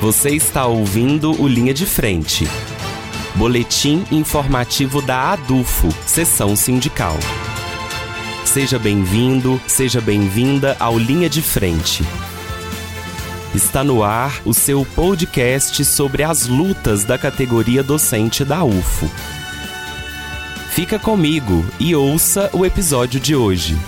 Você está ouvindo o Linha de Frente. Boletim informativo da ADUFO, Sessão Sindical. Seja bem-vindo, seja bem-vinda ao Linha de Frente. Está no ar o seu podcast sobre as lutas da categoria docente da UFO. Fica comigo e ouça o episódio de hoje.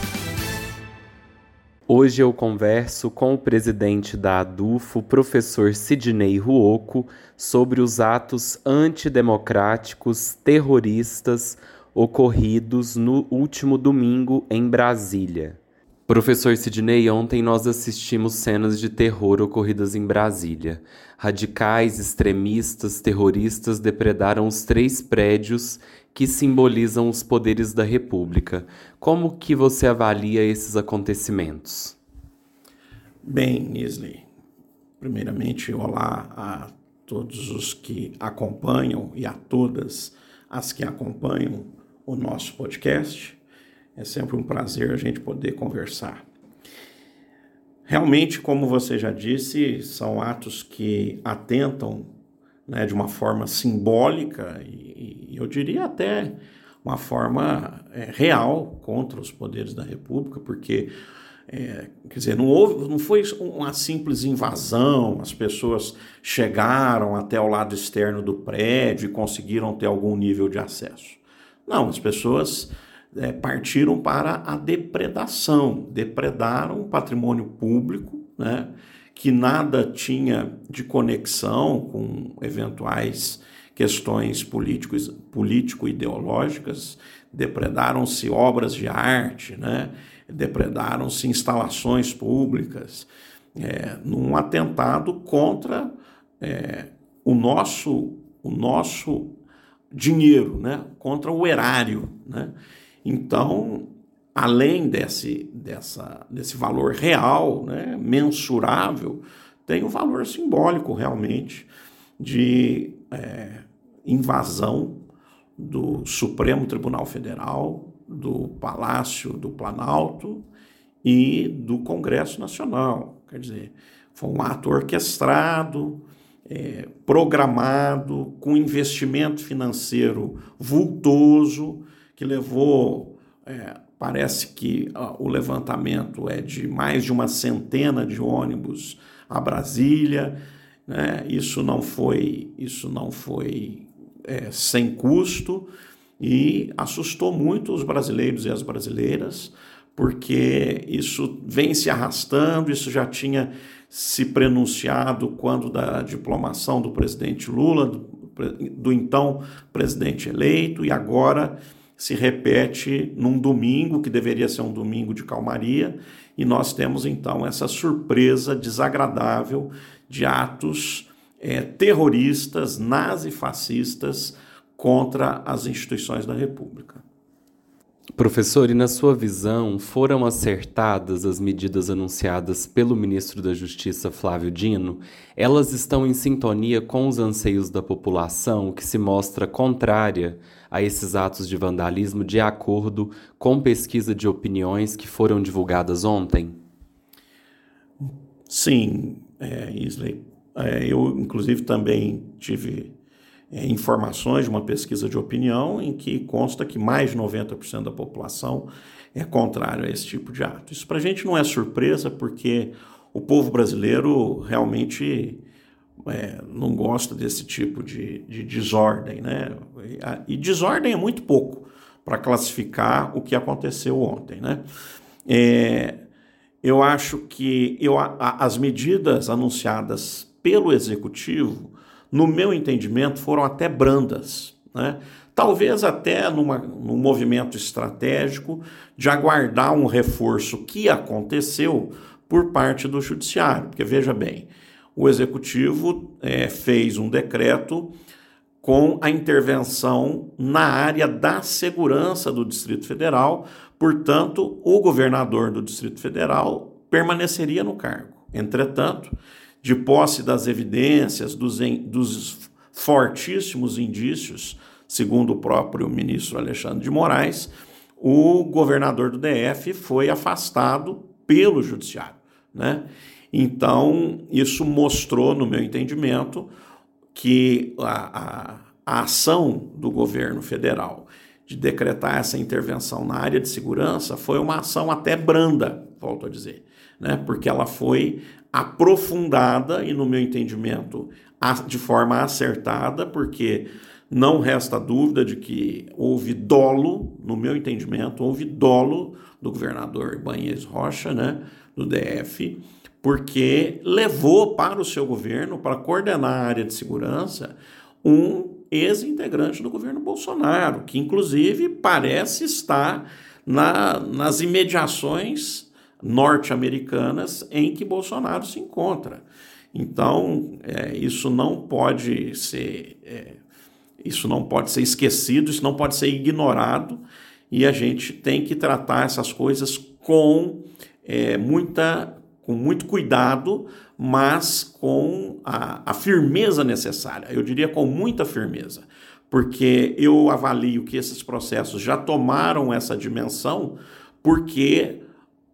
Hoje eu converso com o presidente da ADUFO, professor Sidney Ruoco, sobre os atos antidemocráticos terroristas ocorridos no último domingo em Brasília. Professor Sidney, ontem nós assistimos cenas de terror ocorridas em Brasília. Radicais, extremistas, terroristas depredaram os três prédios que simbolizam os poderes da República. Como que você avalia esses acontecimentos? Bem, Isley, primeiramente, olá a todos os que acompanham e a todas as que acompanham o nosso podcast. É sempre um prazer a gente poder conversar. Realmente, como você já disse, são atos que atentam né, de uma forma simbólica e, e eu diria até uma forma é, real contra os poderes da República, porque é, quer dizer, não, houve, não foi uma simples invasão, as pessoas chegaram até o lado externo do prédio e conseguiram ter algum nível de acesso. Não, as pessoas é, partiram para a depredação, depredaram o patrimônio público, né? que nada tinha de conexão com eventuais questões político-ideológicas, depredaram-se obras de arte, né? depredaram-se instalações públicas, é, num atentado contra é, o, nosso, o nosso dinheiro, né? contra o erário. Né? Então, além desse, dessa, desse valor real, né, mensurável, tem o valor simbólico realmente de é, invasão do Supremo Tribunal Federal, do Palácio do Planalto e do Congresso Nacional. Quer dizer, foi um ato orquestrado, é, programado, com investimento financeiro vultoso, que levou é, Parece que uh, o levantamento é de mais de uma centena de ônibus a Brasília. Né? Isso não foi, isso não foi é, sem custo e assustou muito os brasileiros e as brasileiras, porque isso vem se arrastando, isso já tinha se prenunciado quando da diplomação do presidente Lula, do, do então presidente eleito, e agora se repete num domingo, que deveria ser um domingo de calmaria, e nós temos então essa surpresa desagradável de atos é, terroristas, nazifascistas contra as instituições da República. Professor, e na sua visão, foram acertadas as medidas anunciadas pelo ministro da Justiça, Flávio Dino? Elas estão em sintonia com os anseios da população, que se mostra contrária a esses atos de vandalismo, de acordo com pesquisa de opiniões que foram divulgadas ontem? Sim, é, Isley. É, eu, inclusive, também tive é, informações de uma pesquisa de opinião em que consta que mais de 90% da população é contrário a esse tipo de ato. Isso para a gente não é surpresa, porque o povo brasileiro realmente é, não gosta desse tipo de, de desordem. Né? E, desordem é muito pouco para classificar o que aconteceu ontem. Né? É, eu acho que eu, a, as medidas anunciadas pelo executivo no meu entendimento, foram até brandas. Né? Talvez até numa, num movimento estratégico de aguardar um reforço que aconteceu por parte do Judiciário. Porque, veja bem, o Executivo é, fez um decreto com a intervenção na área da segurança do Distrito Federal, portanto, o governador do Distrito Federal permaneceria no cargo. Entretanto, de posse das evidências, dos, dos fortíssimos indícios, segundo o próprio ministro Alexandre de Moraes, o governador do DF foi afastado pelo judiciário, né? Então, isso mostrou, no meu entendimento, que a, a, a ação do governo federal de decretar essa intervenção na área de segurança foi uma ação até branda, volto a dizer, né? porque ela foi aprofundada e, no meu entendimento, de forma acertada, porque não resta dúvida de que houve dolo, no meu entendimento, houve dolo do governador Ibanez Rocha, né, do DF, porque levou para o seu governo, para coordenar a área de segurança, um ex-integrante do governo Bolsonaro, que inclusive parece estar na, nas imediações norte-americanas em que Bolsonaro se encontra. Então, é, isso não pode ser é, isso não pode ser esquecido, isso não pode ser ignorado, e a gente tem que tratar essas coisas com é, muita com muito cuidado, mas com a, a firmeza necessária. Eu diria com muita firmeza, porque eu avalio que esses processos já tomaram essa dimensão, porque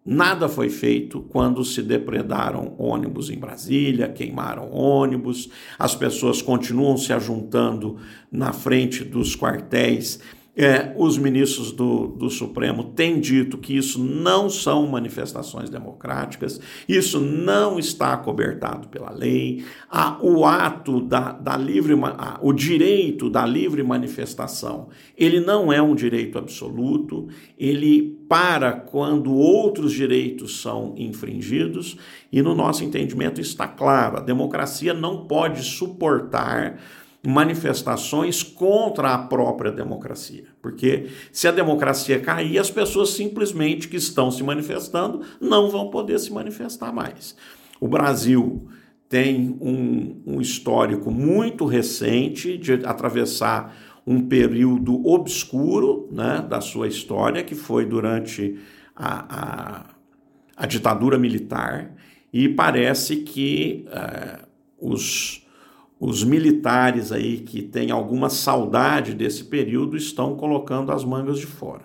Nada foi feito quando se depredaram ônibus em Brasília, queimaram ônibus, as pessoas continuam se ajuntando na frente dos quartéis é, os ministros do, do Supremo têm dito que isso não são manifestações democráticas, isso não está cobertado pela lei. Ah, o ato da, da livre, ah, o direito da livre manifestação, ele não é um direito absoluto, ele para quando outros direitos são infringidos, e no nosso entendimento está claro: a democracia não pode suportar manifestações contra a própria democracia. Porque se a democracia cair, as pessoas simplesmente que estão se manifestando não vão poder se manifestar mais. O Brasil tem um, um histórico muito recente de atravessar um período obscuro né, da sua história, que foi durante a, a, a ditadura militar, e parece que uh, os os militares aí que têm alguma saudade desse período estão colocando as mangas de fora.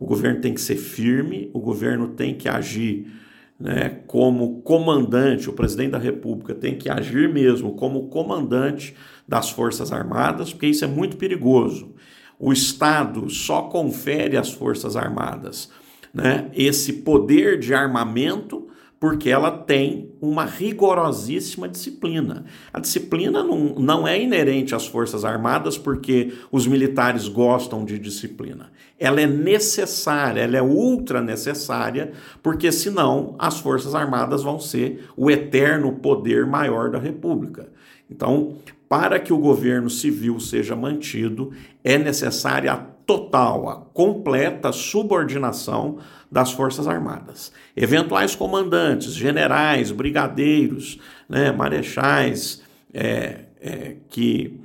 O governo tem que ser firme, o governo tem que agir né, como comandante, o presidente da República tem que agir mesmo como comandante das Forças Armadas, porque isso é muito perigoso. O Estado só confere às Forças Armadas né, esse poder de armamento porque ela tem uma rigorosíssima disciplina. A disciplina não, não é inerente às Forças Armadas porque os militares gostam de disciplina. Ela é necessária, ela é ultra necessária, porque senão as Forças Armadas vão ser o eterno poder maior da República. Então, para que o governo civil seja mantido, é necessária a total, a completa subordinação das Forças Armadas. Eventuais comandantes, generais, brigadeiros, né, marechais é, é, que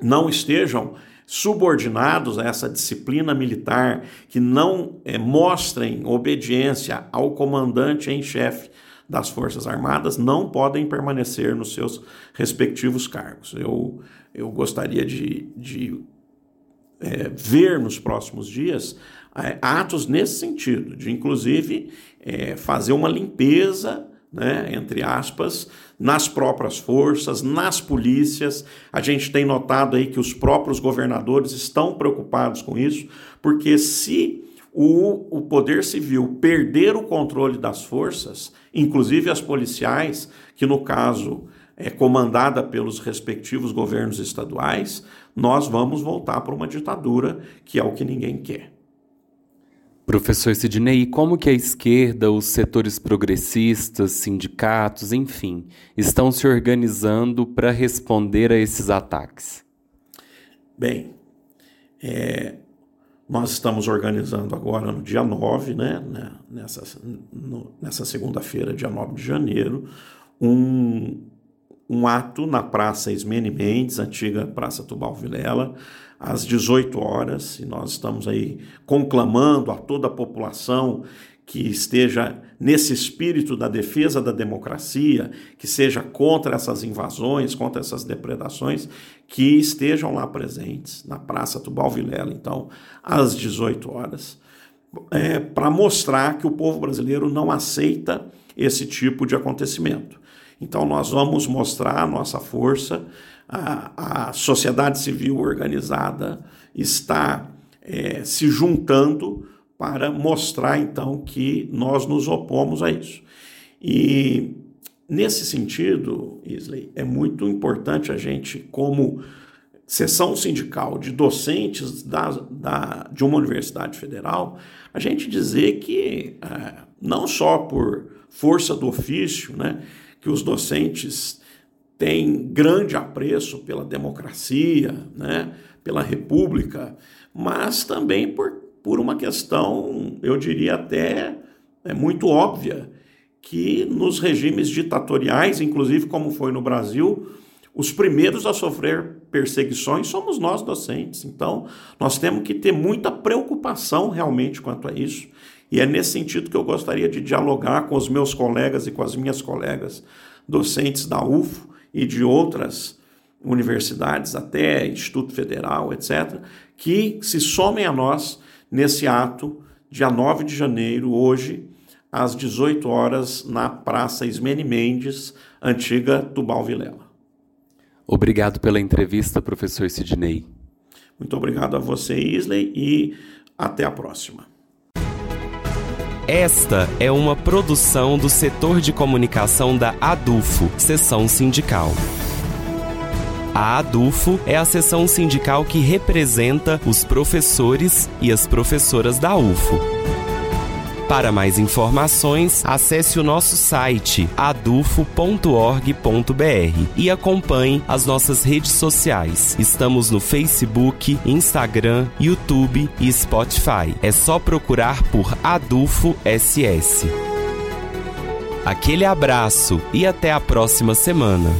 não estejam subordinados a essa disciplina militar, que não é, mostrem obediência ao comandante em chefe das Forças Armadas, não podem permanecer nos seus respectivos cargos. Eu, eu gostaria de, de é, ver nos próximos dias é, atos nesse sentido, de inclusive é, fazer uma limpeza, né, entre aspas, nas próprias forças, nas polícias. A gente tem notado aí que os próprios governadores estão preocupados com isso, porque se o, o poder civil perder o controle das forças, inclusive as policiais, que no caso é comandada pelos respectivos governos estaduais, nós vamos voltar para uma ditadura, que é o que ninguém quer. Professor Sidney, como que a esquerda, os setores progressistas, sindicatos, enfim, estão se organizando para responder a esses ataques? Bem, é, nós estamos organizando agora no dia 9, né, né nessa, no, nessa segunda-feira, dia 9 de janeiro, um, um ato na Praça Ismene Mendes, antiga Praça Tubal Vilela, às 18 horas, e nós estamos aí conclamando a toda a população que esteja nesse espírito da defesa da democracia, que seja contra essas invasões, contra essas depredações, que estejam lá presentes na Praça Tubal Vilela, então, às 18 horas, é, para mostrar que o povo brasileiro não aceita esse tipo de acontecimento. Então, nós vamos mostrar a nossa força, a, a sociedade civil organizada está é, se juntando para mostrar, então, que nós nos opomos a isso. E, nesse sentido, Isley, é muito importante a gente, como seção sindical de docentes da, da, de uma universidade federal, a gente dizer que, é, não só por força do ofício, né, que os docentes têm grande apreço pela democracia, né, pela república, mas também por, por uma questão, eu diria até é muito óbvia, que nos regimes ditatoriais, inclusive como foi no Brasil, os primeiros a sofrer perseguições somos nós docentes. Então, nós temos que ter muita preocupação realmente quanto a isso. E é nesse sentido que eu gostaria de dialogar com os meus colegas e com as minhas colegas docentes da UFO e de outras universidades, até Instituto Federal, etc., que se somem a nós nesse ato, dia 9 de janeiro, hoje, às 18 horas, na Praça Ismene Mendes, antiga Tubal Vilela. Obrigado pela entrevista, professor Sidney. Muito obrigado a você, Isley, e até a próxima. Esta é uma produção do setor de comunicação da ADUFO, seção sindical. A ADUFO é a seção sindical que representa os professores e as professoras da UFO. Para mais informações, acesse o nosso site adufo.org.br e acompanhe as nossas redes sociais. Estamos no Facebook, Instagram, YouTube e Spotify. É só procurar por Adufo SS. Aquele abraço e até a próxima semana.